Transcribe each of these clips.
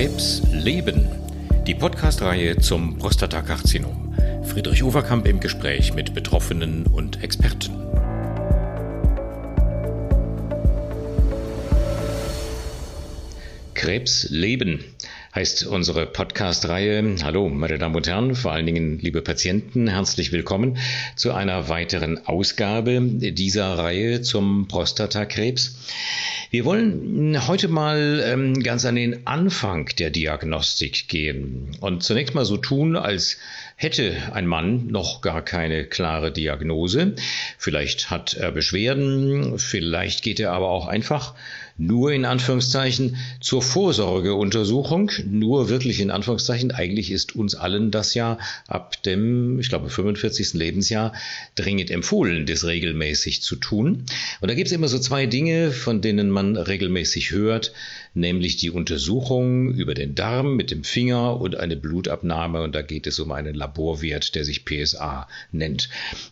Krebs leben. Die Podcast-Reihe zum Prostatakarzinom. Friedrich Overkamp im Gespräch mit Betroffenen und Experten. Krebs leben heißt unsere Podcast-Reihe. Hallo, meine Damen und Herren, vor allen Dingen liebe Patienten, herzlich willkommen zu einer weiteren Ausgabe dieser Reihe zum Prostatakrebs. Wir wollen heute mal ähm, ganz an den Anfang der Diagnostik gehen und zunächst mal so tun, als hätte ein Mann noch gar keine klare Diagnose. Vielleicht hat er Beschwerden, vielleicht geht er aber auch einfach nur in Anführungszeichen zur Vorsorgeuntersuchung, nur wirklich in Anführungszeichen. Eigentlich ist uns allen das ja ab dem, ich glaube, 45. Lebensjahr dringend empfohlen, das regelmäßig zu tun. Und da gibt es immer so zwei Dinge, von denen man regelmäßig hört, nämlich die Untersuchung über den Darm mit dem Finger und eine Blutabnahme. Und da geht es um einen Laborwert, der sich PSA nennt.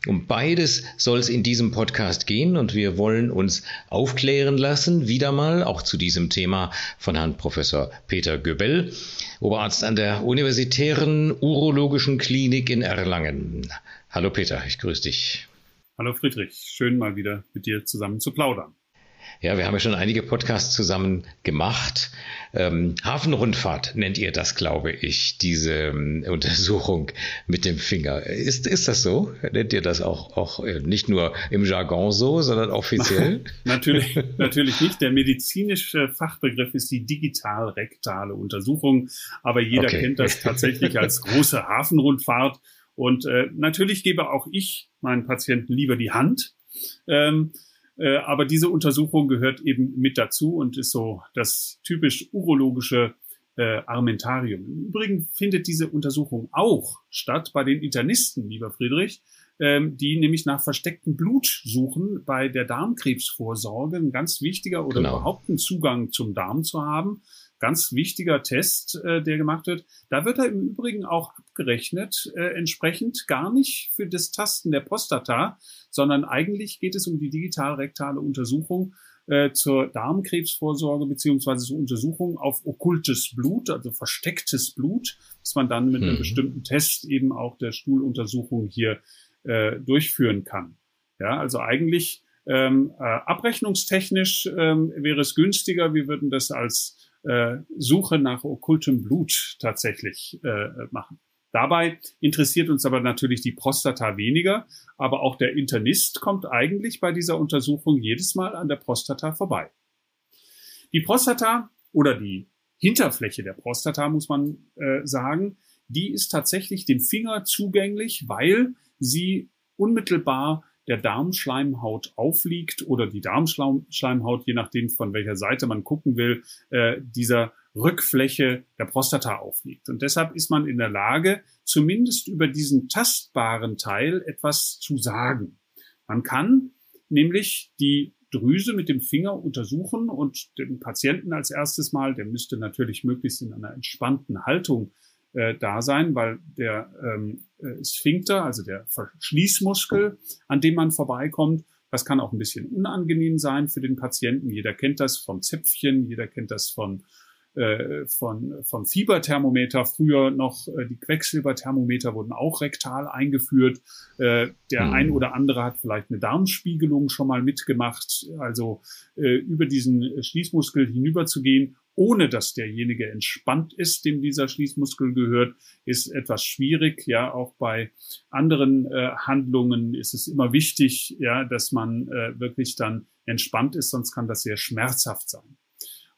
Um beides soll es in diesem Podcast gehen und wir wollen uns aufklären lassen, wieder mal, auch zu diesem Thema von Herrn Professor Peter Göbel, Oberarzt an der Universitären Urologischen Klinik in Erlangen. Hallo Peter, ich grüße dich. Hallo Friedrich, schön mal wieder mit dir zusammen zu plaudern. Ja, wir haben ja schon einige Podcasts zusammen gemacht. Ähm, Hafenrundfahrt nennt ihr das, glaube ich, diese ähm, Untersuchung mit dem Finger. Ist, ist das so? Nennt ihr das auch, auch äh, nicht nur im Jargon so, sondern offiziell? natürlich, natürlich nicht. Der medizinische Fachbegriff ist die digital-rektale Untersuchung, aber jeder okay. kennt das tatsächlich als große Hafenrundfahrt. Und äh, natürlich gebe auch ich meinen Patienten lieber die Hand. Ähm, äh, aber diese Untersuchung gehört eben mit dazu und ist so das typisch urologische äh, Armentarium. Im Übrigen findet diese Untersuchung auch statt bei den Internisten, lieber Friedrich, ähm, die nämlich nach verstecktem Blut suchen bei der Darmkrebsvorsorge. Ein ganz wichtiger oder genau. überhaupt einen Zugang zum Darm zu haben ganz wichtiger Test, äh, der gemacht wird. Da wird er im Übrigen auch abgerechnet, äh, entsprechend gar nicht für das Tasten der Prostata, sondern eigentlich geht es um die digital-rektale Untersuchung äh, zur Darmkrebsvorsorge beziehungsweise zur Untersuchung auf okkultes Blut, also verstecktes Blut, dass man dann mit mhm. einem bestimmten Test eben auch der Stuhluntersuchung hier äh, durchführen kann. Ja, also eigentlich ähm, äh, abrechnungstechnisch ähm, wäre es günstiger. Wir würden das als äh, Suche nach okkultem Blut tatsächlich äh, machen. Dabei interessiert uns aber natürlich die Prostata weniger, aber auch der Internist kommt eigentlich bei dieser Untersuchung jedes Mal an der Prostata vorbei. Die Prostata oder die Hinterfläche der Prostata, muss man äh, sagen, die ist tatsächlich dem Finger zugänglich, weil sie unmittelbar der Darmschleimhaut aufliegt oder die Darmschleimhaut, je nachdem von welcher Seite man gucken will, äh, dieser Rückfläche der Prostata aufliegt. Und deshalb ist man in der Lage, zumindest über diesen tastbaren Teil etwas zu sagen. Man kann nämlich die Drüse mit dem Finger untersuchen und den Patienten als erstes Mal, der müsste natürlich möglichst in einer entspannten Haltung äh, da sein, weil der ähm, äh, Sphinkter, also der Verschließmuskel, an dem man vorbeikommt, das kann auch ein bisschen unangenehm sein für den Patienten. Jeder kennt das vom Zäpfchen, jeder kennt das von äh, von, vom Fieberthermometer. Früher noch äh, die Quecksilberthermometer wurden auch rektal eingeführt. Äh, der mhm. ein oder andere hat vielleicht eine Darmspiegelung schon mal mitgemacht, also äh, über diesen Schließmuskel hinüberzugehen ohne dass derjenige entspannt ist, dem dieser Schließmuskel gehört, ist etwas schwierig. Ja, auch bei anderen äh, Handlungen ist es immer wichtig, ja, dass man äh, wirklich dann entspannt ist, sonst kann das sehr schmerzhaft sein.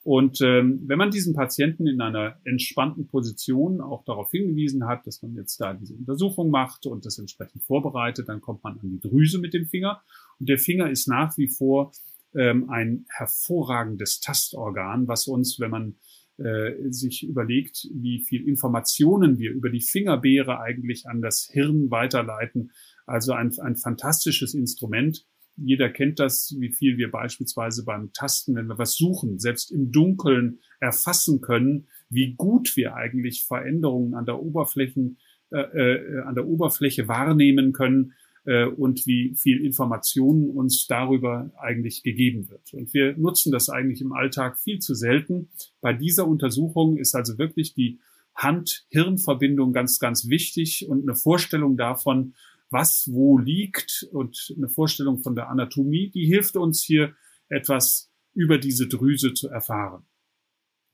Und ähm, wenn man diesen Patienten in einer entspannten Position auch darauf hingewiesen hat, dass man jetzt da diese Untersuchung macht und das entsprechend vorbereitet, dann kommt man an die Drüse mit dem Finger. Und der Finger ist nach wie vor ähm, ein hervorragendes Tastorgan, was uns, wenn man äh, sich überlegt, wie viel Informationen wir über die Fingerbeere eigentlich an das Hirn weiterleiten. Also ein, ein fantastisches Instrument. Jeder kennt das, wie viel wir beispielsweise beim Tasten, wenn wir was suchen, selbst im Dunkeln erfassen können, wie gut wir eigentlich Veränderungen an der Oberflächen, äh, äh, an der Oberfläche wahrnehmen können. Äh, und wie viel Informationen uns darüber eigentlich gegeben wird. Und wir nutzen das eigentlich im Alltag viel zu selten. Bei dieser Untersuchung ist also wirklich die Hand-Hirn-Verbindung ganz, ganz wichtig und eine Vorstellung davon, was wo liegt und eine Vorstellung von der Anatomie, die hilft uns hier etwas über diese Drüse zu erfahren.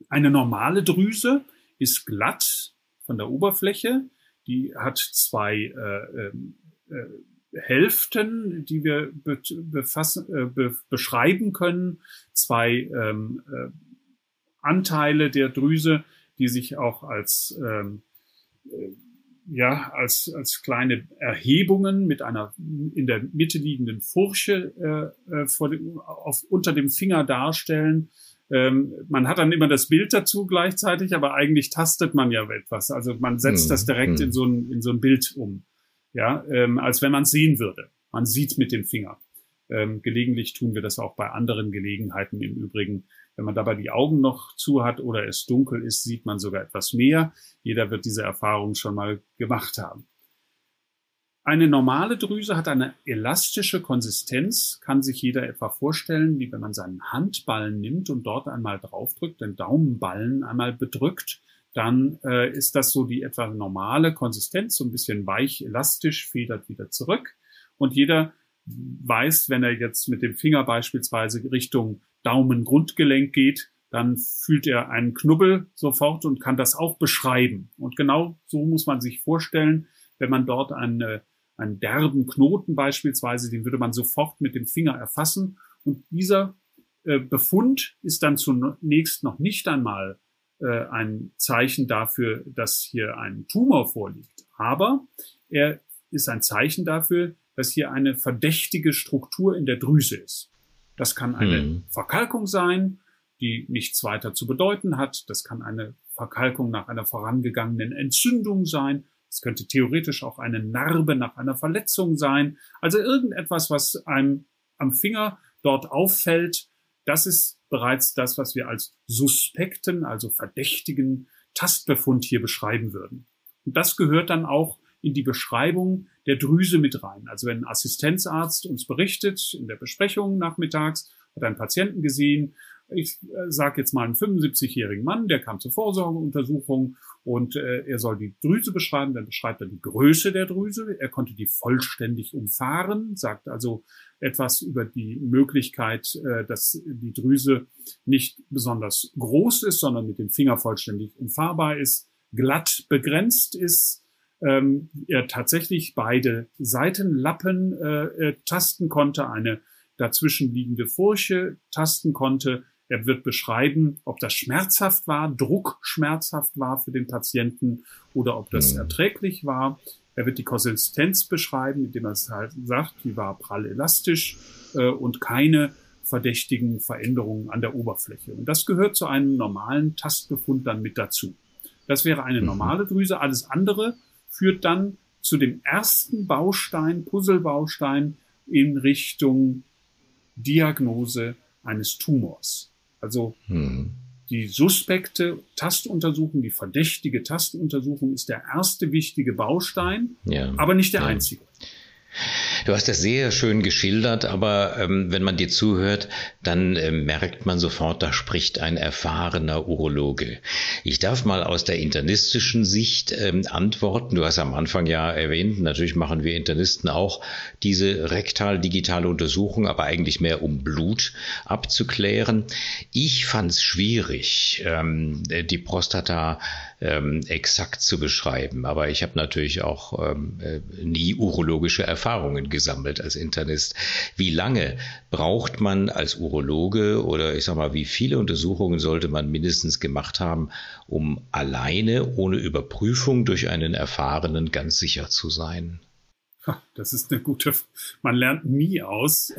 Eine normale Drüse ist glatt von der Oberfläche. Die hat zwei äh, ähm, äh, Hälften, die wir be befassen, äh, be beschreiben können. Zwei ähm, äh, Anteile der Drüse, die sich auch als ähm, äh, ja, als, als kleine Erhebungen mit einer in der Mitte liegenden Furche äh, äh vor dem, auf, unter dem Finger darstellen. Ähm, man hat dann immer das Bild dazu gleichzeitig, aber eigentlich tastet man ja etwas. Also man setzt mhm. das direkt in hm. so ein, in so ein Bild um. Ja, ähm, als wenn man es sehen würde. Man sieht mit dem Finger. Ähm, gelegentlich tun wir das auch bei anderen Gelegenheiten im Übrigen. Wenn man dabei die Augen noch zu hat oder es dunkel ist, sieht man sogar etwas mehr. Jeder wird diese Erfahrung schon mal gemacht haben. Eine normale Drüse hat eine elastische Konsistenz, kann sich jeder etwa vorstellen, wie wenn man seinen Handballen nimmt und dort einmal draufdrückt, den Daumenballen einmal bedrückt, dann äh, ist das so die etwa normale Konsistenz, so ein bisschen weich, elastisch, federt wieder zurück. Und jeder weiß, wenn er jetzt mit dem Finger beispielsweise Richtung Daumengrundgelenk geht, dann fühlt er einen Knubbel sofort und kann das auch beschreiben. Und genau so muss man sich vorstellen, wenn man dort eine, einen derben Knoten beispielsweise, den würde man sofort mit dem Finger erfassen. Und dieser äh, Befund ist dann zunächst noch nicht einmal äh, ein Zeichen dafür, dass hier ein Tumor vorliegt. Aber er ist ein Zeichen dafür, dass hier eine verdächtige Struktur in der Drüse ist. Das kann eine hm. Verkalkung sein, die nichts weiter zu bedeuten hat. Das kann eine Verkalkung nach einer vorangegangenen Entzündung sein. Es könnte theoretisch auch eine Narbe nach einer Verletzung sein. Also irgendetwas, was einem am Finger dort auffällt, das ist bereits das, was wir als suspekten, also verdächtigen Tastbefund hier beschreiben würden. Und das gehört dann auch in die Beschreibung der Drüse mit rein. Also wenn ein Assistenzarzt uns berichtet in der Besprechung nachmittags, hat einen Patienten gesehen, ich äh, sage jetzt mal einen 75-jährigen Mann, der kam zur Vorsorgeuntersuchung und äh, er soll die Drüse beschreiben, dann beschreibt er die Größe der Drüse, er konnte die vollständig umfahren, sagt also etwas über die Möglichkeit, äh, dass die Drüse nicht besonders groß ist, sondern mit dem Finger vollständig umfahrbar ist, glatt begrenzt ist, ähm, er tatsächlich beide Seitenlappen äh, äh, tasten konnte, eine dazwischen liegende Furche tasten konnte. Er wird beschreiben, ob das schmerzhaft war, druckschmerzhaft war für den Patienten oder ob das mhm. erträglich war. Er wird die Konsistenz beschreiben, indem er es halt sagt, die war prall elastisch äh, und keine verdächtigen Veränderungen an der Oberfläche. Und das gehört zu einem normalen Tastbefund dann mit dazu. Das wäre eine mhm. normale Drüse. Alles andere führt dann zu dem ersten Baustein, Puzzlebaustein in Richtung Diagnose eines Tumors. Also hm. die suspekte Tastuntersuchung, die verdächtige Tastuntersuchung ist der erste wichtige Baustein, ja. aber nicht der ja. einzige. Du hast das sehr schön geschildert, aber ähm, wenn man dir zuhört, dann äh, merkt man sofort, da spricht ein erfahrener Urologe. Ich darf mal aus der internistischen Sicht ähm, antworten. Du hast am Anfang ja erwähnt, natürlich machen wir Internisten auch diese rektal-digitale Untersuchung, aber eigentlich mehr um Blut abzuklären. Ich fand es schwierig, ähm, die Prostata ähm, exakt zu beschreiben. Aber ich habe natürlich auch ähm, äh, nie urologische Erfahrungen gesammelt als Internist. Wie lange braucht man als Urologe oder ich sag mal, wie viele Untersuchungen sollte man mindestens gemacht haben, um alleine ohne Überprüfung durch einen Erfahrenen ganz sicher zu sein? Das ist eine gute, man lernt nie aus.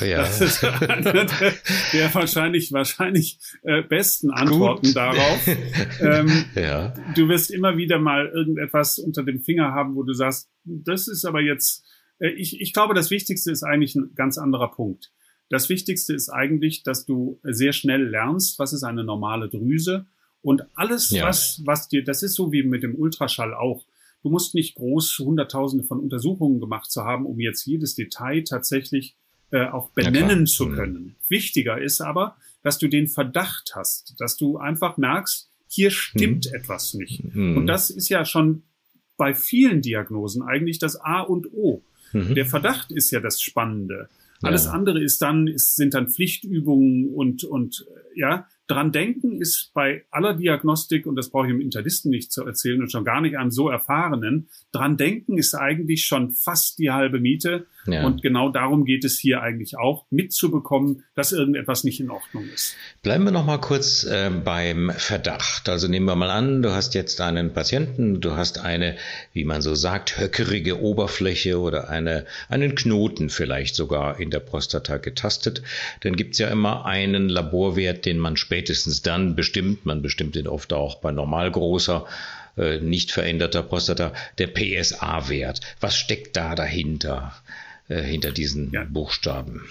Ja. Das ist einer der, wahrscheinlich, wahrscheinlich äh, besten Antworten Gut. darauf. Ähm, ja. Du wirst immer wieder mal irgendetwas unter dem Finger haben, wo du sagst, das ist aber jetzt, ich, ich glaube, das Wichtigste ist eigentlich ein ganz anderer Punkt. Das Wichtigste ist eigentlich, dass du sehr schnell lernst, was ist eine normale Drüse und alles, ja. was, was dir, das ist so wie mit dem Ultraschall auch du musst nicht groß Hunderttausende von Untersuchungen gemacht zu haben, um jetzt jedes Detail tatsächlich äh, auch benennen zu mhm. können. Mhm. Wichtiger ist aber, dass du den Verdacht hast, dass du einfach merkst, hier stimmt mhm. etwas nicht. Mhm. Und das ist ja schon bei vielen Diagnosen eigentlich das A und O. Mhm. Der Verdacht ist ja das Spannende. Alles ja. andere ist dann, ist, sind dann Pflichtübungen und, und ja, dran denken ist bei aller Diagnostik, und das brauche ich dem Internisten nicht zu erzählen und schon gar nicht einem so erfahrenen, dran denken ist eigentlich schon fast die halbe Miete. Ja. Und genau darum geht es hier eigentlich auch, mitzubekommen, dass irgendetwas nicht in Ordnung ist. Bleiben wir noch mal kurz äh, beim Verdacht. Also nehmen wir mal an, du hast jetzt einen Patienten, du hast eine, wie man so sagt, höckerige Oberfläche oder eine, einen Knoten vielleicht sogar in der Prostata getastet. Dann gibt's ja immer einen Laborwert, den man spätestens dann bestimmt. Man bestimmt ihn oft auch bei normal großer äh, nicht veränderter Prostata, der PSA-Wert. Was steckt da dahinter? Äh, hinter diesen ja. Buchstaben.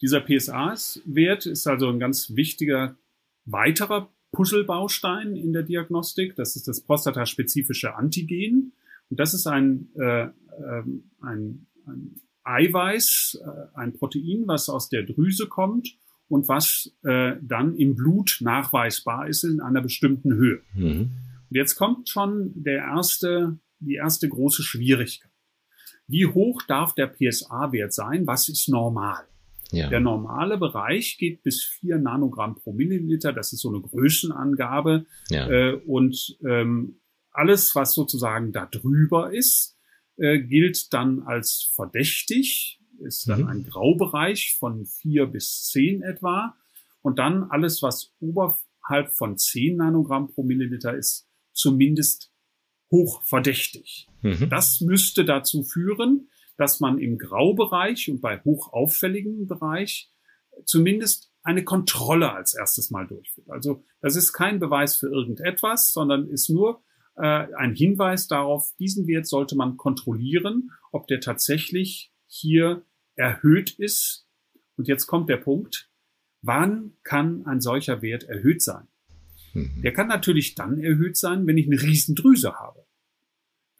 Dieser PSA-Wert ist also ein ganz wichtiger weiterer Puzzlebaustein in der Diagnostik. Das ist das prostataspezifische Antigen. Und das ist ein, äh, ähm, ein, ein Eiweiß, äh, ein Protein, was aus der Drüse kommt und was äh, dann im Blut nachweisbar ist in einer bestimmten Höhe. Mhm. Und jetzt kommt schon der erste, die erste große Schwierigkeit. Wie hoch darf der PSA-Wert sein? Was ist normal? Ja. Der normale Bereich geht bis 4 Nanogramm pro Milliliter. Das ist so eine Größenangabe. Ja. Äh, und ähm, alles, was sozusagen da drüber ist, äh, gilt dann als verdächtig, ist dann mhm. ein Graubereich von 4 bis 10 etwa. Und dann alles, was oberhalb von 10 Nanogramm pro Milliliter ist, zumindest hochverdächtig. Mhm. Das müsste dazu führen, dass man im Graubereich und bei hochauffälligen Bereich zumindest eine Kontrolle als erstes mal durchführt. Also das ist kein Beweis für irgendetwas, sondern ist nur äh, ein Hinweis darauf, diesen Wert sollte man kontrollieren, ob der tatsächlich hier erhöht ist. Und jetzt kommt der Punkt, wann kann ein solcher Wert erhöht sein? Mhm. Der kann natürlich dann erhöht sein, wenn ich eine Riesendrüse habe.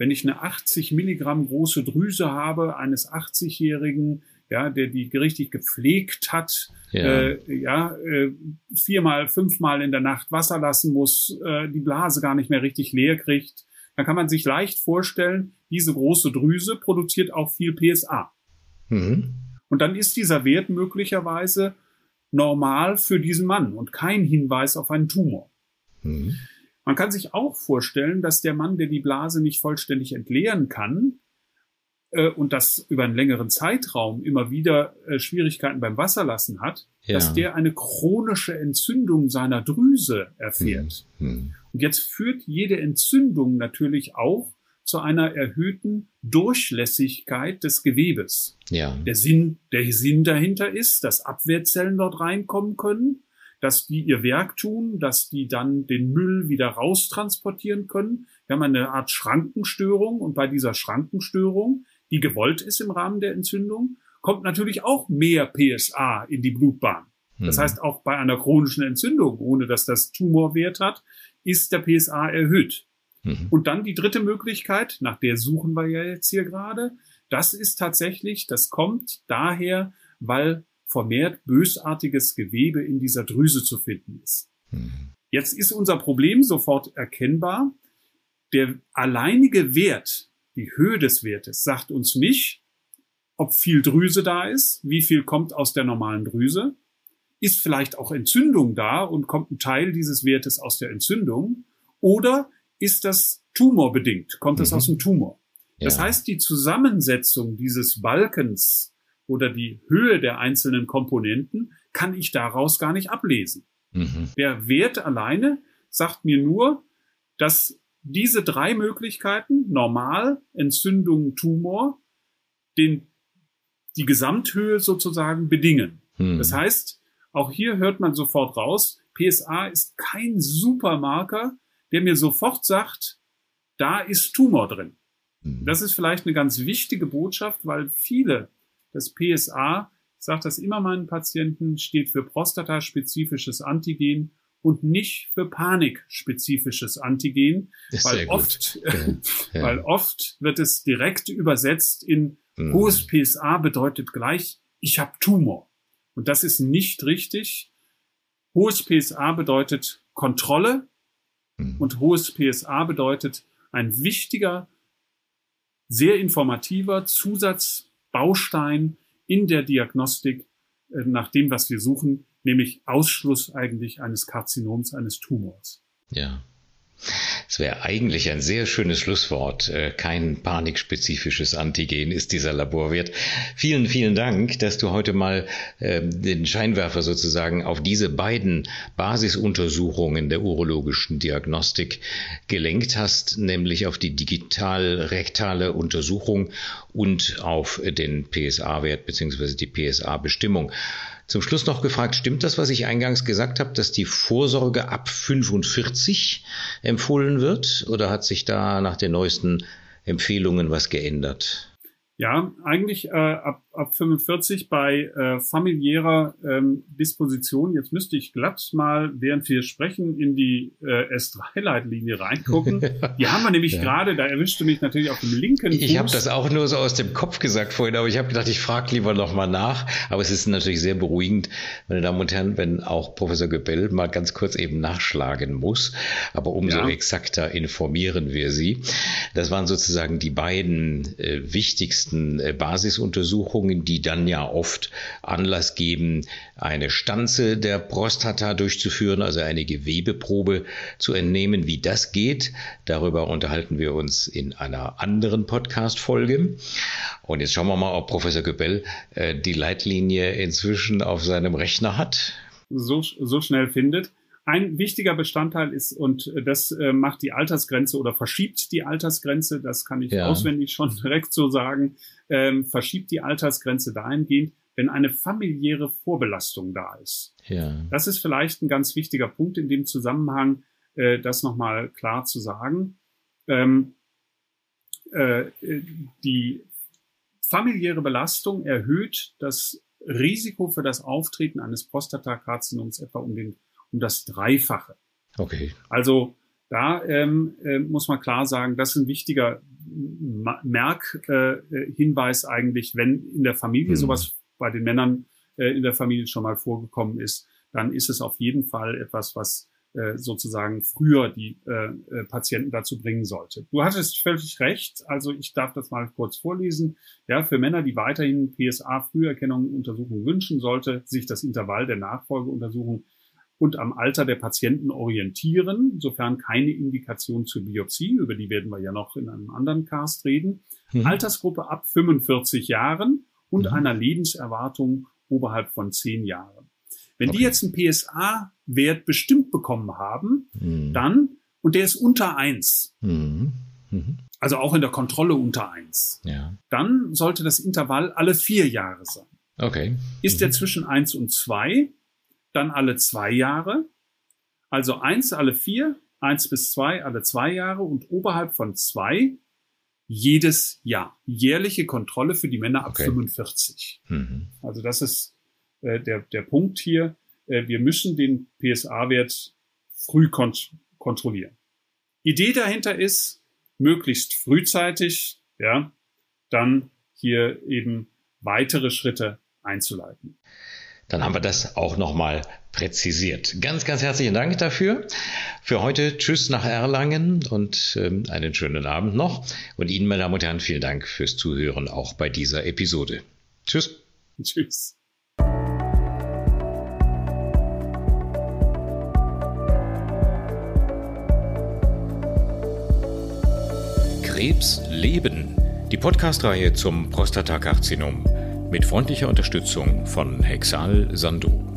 Wenn ich eine 80 Milligramm große Drüse habe eines 80-Jährigen, ja, der die richtig gepflegt hat, ja, äh, ja äh, viermal, fünfmal in der Nacht Wasser lassen muss, äh, die Blase gar nicht mehr richtig leer kriegt, dann kann man sich leicht vorstellen, diese große Drüse produziert auch viel PSA. Mhm. Und dann ist dieser Wert möglicherweise normal für diesen Mann und kein Hinweis auf einen Tumor. Mhm. Man kann sich auch vorstellen, dass der Mann, der die Blase nicht vollständig entleeren kann äh, und das über einen längeren Zeitraum immer wieder äh, Schwierigkeiten beim Wasserlassen hat, ja. dass der eine chronische Entzündung seiner Drüse erfährt. Mhm. Und jetzt führt jede Entzündung natürlich auch zu einer erhöhten Durchlässigkeit des Gewebes. Ja. Der Sinn, der Sinn dahinter ist, dass Abwehrzellen dort reinkommen können dass die ihr Werk tun, dass die dann den Müll wieder raustransportieren können. Wir haben eine Art Schrankenstörung und bei dieser Schrankenstörung, die gewollt ist im Rahmen der Entzündung, kommt natürlich auch mehr PSA in die Blutbahn. Das mhm. heißt, auch bei einer chronischen Entzündung, ohne dass das Tumorwert hat, ist der PSA erhöht. Mhm. Und dann die dritte Möglichkeit, nach der suchen wir ja jetzt hier gerade, das ist tatsächlich, das kommt daher, weil vermehrt bösartiges Gewebe in dieser Drüse zu finden ist. Mhm. Jetzt ist unser Problem sofort erkennbar. Der alleinige Wert, die Höhe des Wertes, sagt uns nicht, ob viel Drüse da ist, wie viel kommt aus der normalen Drüse, ist vielleicht auch Entzündung da und kommt ein Teil dieses Wertes aus der Entzündung oder ist das tumorbedingt, kommt das mhm. aus dem Tumor. Ja. Das heißt, die Zusammensetzung dieses Balkens oder die Höhe der einzelnen Komponenten kann ich daraus gar nicht ablesen. Mhm. Der Wert alleine sagt mir nur, dass diese drei Möglichkeiten, normal, Entzündung, Tumor, den, die Gesamthöhe sozusagen bedingen. Mhm. Das heißt, auch hier hört man sofort raus, PSA ist kein Supermarker, der mir sofort sagt, da ist Tumor drin. Mhm. Das ist vielleicht eine ganz wichtige Botschaft, weil viele das PSA, ich sage das immer meinen Patienten, steht für prostataspezifisches Antigen und nicht für panikspezifisches Antigen, weil oft, ja. weil oft wird es direkt übersetzt in mhm. hohes PSA bedeutet gleich, ich habe Tumor. Und das ist nicht richtig. Hohes PSA bedeutet Kontrolle mhm. und hohes PSA bedeutet ein wichtiger, sehr informativer Zusatzbaustein in der Diagnostik äh, nach dem, was wir suchen, nämlich Ausschluss eigentlich eines Karzinoms, eines Tumors. Ja. Es wäre eigentlich ein sehr schönes Schlusswort. Äh, kein panikspezifisches Antigen ist dieser Laborwert. Vielen, vielen Dank, dass du heute mal äh, den Scheinwerfer sozusagen auf diese beiden Basisuntersuchungen der urologischen Diagnostik gelenkt hast, nämlich auf die digital-rektale Untersuchung und auf den PSA-Wert bzw. die PSA-Bestimmung. Zum Schluss noch gefragt, stimmt das, was ich eingangs gesagt habe, dass die Vorsorge ab 45 empfohlen wird? Oder hat sich da nach den neuesten Empfehlungen was geändert? Ja, eigentlich äh, ab, ab 45 bei äh, familiärer ähm, Disposition. Jetzt müsste ich glatt mal, während wir sprechen, in die äh, S3-Leitlinie reingucken. Die haben wir nämlich ja. gerade, da erwischte mich natürlich auf dem linken Fuß. Ich habe das auch nur so aus dem Kopf gesagt vorhin, aber ich habe gedacht, ich frage lieber nochmal nach. Aber es ist natürlich sehr beruhigend, meine Damen und Herren, wenn auch Professor Gebell mal ganz kurz eben nachschlagen muss. Aber umso ja. exakter informieren wir Sie. Das waren sozusagen die beiden äh, wichtigsten äh, Basisuntersuchungen, die dann ja oft Anlass geben, eine Stanze der Prostata durchzuführen, also eine Gewebeprobe zu entnehmen. Wie das geht, darüber unterhalten wir uns in einer anderen Podcast-Folge. Und jetzt schauen wir mal, ob Professor Göbel äh, die Leitlinie inzwischen auf seinem Rechner hat. So, so schnell findet. Ein wichtiger Bestandteil ist, und das äh, macht die Altersgrenze oder verschiebt die Altersgrenze, das kann ich ja. auswendig schon direkt so sagen, ähm, verschiebt die Altersgrenze dahingehend, wenn eine familiäre Vorbelastung da ist. Ja. Das ist vielleicht ein ganz wichtiger Punkt in dem Zusammenhang, äh, das nochmal klar zu sagen. Ähm, äh, die familiäre Belastung erhöht das Risiko für das Auftreten eines Prostatakarzinoms etwa um den um das Dreifache. Okay. Also da ähm, äh, muss man klar sagen, das ist ein wichtiger Merkhinweis äh, eigentlich, wenn in der Familie mhm. sowas bei den Männern äh, in der Familie schon mal vorgekommen ist, dann ist es auf jeden Fall etwas, was äh, sozusagen früher die äh, äh, Patienten dazu bringen sollte. Du hattest völlig recht, also ich darf das mal kurz vorlesen. Ja, für Männer, die weiterhin PSA-Früherkennung Untersuchung wünschen, sollte sich das Intervall der Nachfolgeuntersuchung und am Alter der Patienten orientieren, sofern keine Indikation zur Biopsie, über die werden wir ja noch in einem anderen Cast reden. Mhm. Altersgruppe ab 45 Jahren und mhm. einer Lebenserwartung oberhalb von 10 Jahren. Wenn okay. die jetzt einen PSA-Wert bestimmt bekommen haben, mhm. dann, und der ist unter 1, mhm. Mhm. also auch in der Kontrolle unter 1, ja. dann sollte das Intervall alle vier Jahre sein. Okay. Ist der zwischen 1 und 2, dann alle zwei Jahre. Also eins alle vier, eins bis zwei alle zwei Jahre und oberhalb von zwei jedes Jahr. Jährliche Kontrolle für die Männer ab okay. 45. Mhm. Also das ist äh, der, der Punkt hier. Äh, wir müssen den PSA-Wert früh kont kontrollieren. Idee dahinter ist, möglichst frühzeitig, ja, dann hier eben weitere Schritte einzuleiten. Dann haben wir das auch nochmal präzisiert. Ganz, ganz herzlichen Dank dafür. Für heute Tschüss nach Erlangen und ähm, einen schönen Abend noch. Und Ihnen, meine Damen und Herren, vielen Dank fürs Zuhören auch bei dieser Episode. Tschüss. Tschüss. Krebs leben. Die Podcast-Reihe zum Prostatakarzinom mit freundlicher Unterstützung von Hexal Sandu.